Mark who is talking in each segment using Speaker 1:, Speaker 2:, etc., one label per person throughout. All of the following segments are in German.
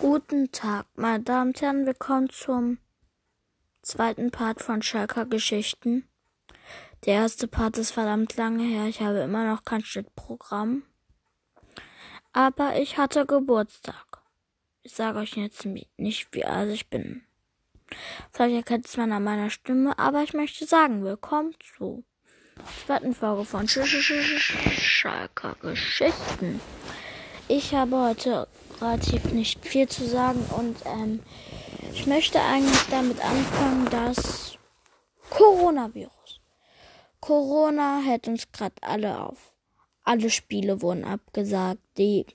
Speaker 1: Guten Tag, meine Damen und Herren, willkommen zum zweiten Part von Schalker Geschichten. Der erste Part ist verdammt lange her, ich habe immer noch kein Schnittprogramm. Aber ich hatte Geburtstag. Ich sage euch jetzt nicht, wie alt ich bin. Vielleicht erkennt es man an meiner Stimme, aber ich möchte sagen, willkommen zur zweiten Folge von Sch Sch Sch Schalker Geschichten. Ich habe heute relativ nicht viel zu sagen und ähm, ich möchte eigentlich damit anfangen, dass Coronavirus. Corona hält uns gerade alle auf. Alle Spiele wurden abgesagt. Die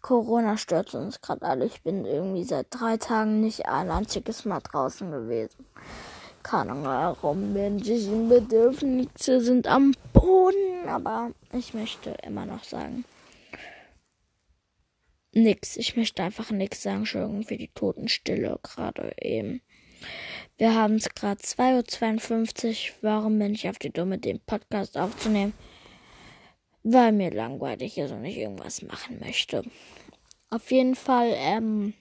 Speaker 1: Corona stört uns gerade alle. Ich bin irgendwie seit drei Tagen nicht ein einziges Mal draußen gewesen. Keine Ahnung warum. Menschlichen Bedürfnisse sind am Boden. Aber ich möchte immer noch sagen, nix. Ich möchte einfach nix sagen. Entschuldigung für die Totenstille gerade eben. Wir haben es gerade 2.52 Uhr. Warum bin ich auf die Dumme, den Podcast aufzunehmen? Weil mir langweilig ist und ich irgendwas machen möchte. Auf jeden Fall, ähm,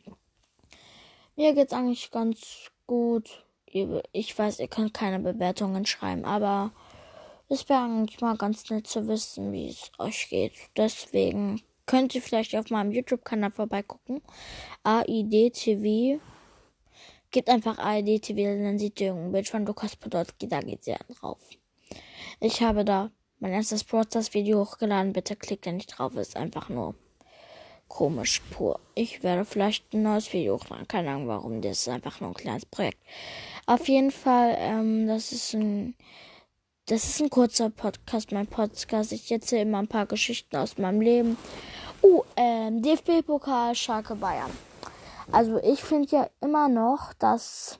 Speaker 1: mir geht's eigentlich ganz gut. Ich weiß, ihr könnt keine Bewertungen schreiben, aber es wäre eigentlich mal ganz nett zu wissen, wie es euch geht. Deswegen könnt ihr vielleicht auf meinem YouTube-Kanal vorbeigucken. AIDTV. Gebt einfach AIDTV, dann seht ihr irgendein Bild von Lukas Podolski, da geht ihr drauf. Ich habe da mein erstes Broadcast-Video hochgeladen. Bitte klickt da nicht drauf, ist einfach nur komisch pur. Ich werde vielleicht ein neues Video hochladen. Keine Ahnung warum, das ist einfach nur ein kleines Projekt. Auf jeden Fall, ähm, das ist ein das ist ein kurzer Podcast, mein Podcast. Ich erzähle immer ein paar Geschichten aus meinem Leben. Oh, ähm, DFB-Pokal Schalke Bayern. Also ich finde ja immer noch, dass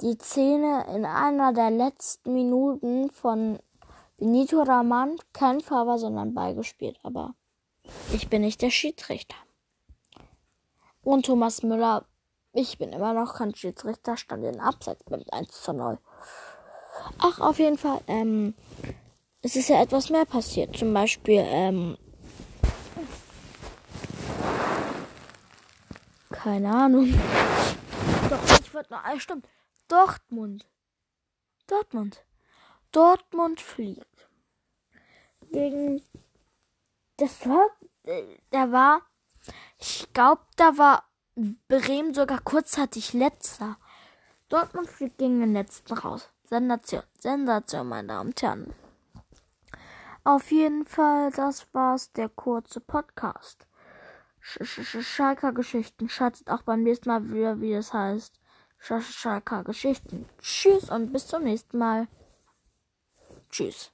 Speaker 1: die Szene in einer der letzten Minuten von Benito Raman kein war, sondern beigespielt. Aber ich bin nicht der Schiedsrichter. Und Thomas Müller, ich bin immer noch kein Schiedsrichter, stand in Abseits mit 1 zu 0. Ach, auf jeden Fall, ähm, es ist ja etwas mehr passiert. Zum Beispiel, ähm, keine Ahnung. Doch, ich wollte noch, ah, stimmt. Dortmund. Dortmund. Dortmund fliegt. Gegen, das war, da war, ich glaube, da war Bremen sogar kurzzeitig letzter. Dortmund fliegt gegen den letzten raus. Sensation, Sensation, meine Damen und Herren. Auf jeden Fall, das war's, der kurze Podcast. Sch Sch Schalker Geschichten. Schaltet auch beim nächsten Mal wieder, wie es heißt. Sch Schalker Geschichten. Tschüss und bis zum nächsten Mal. Tschüss.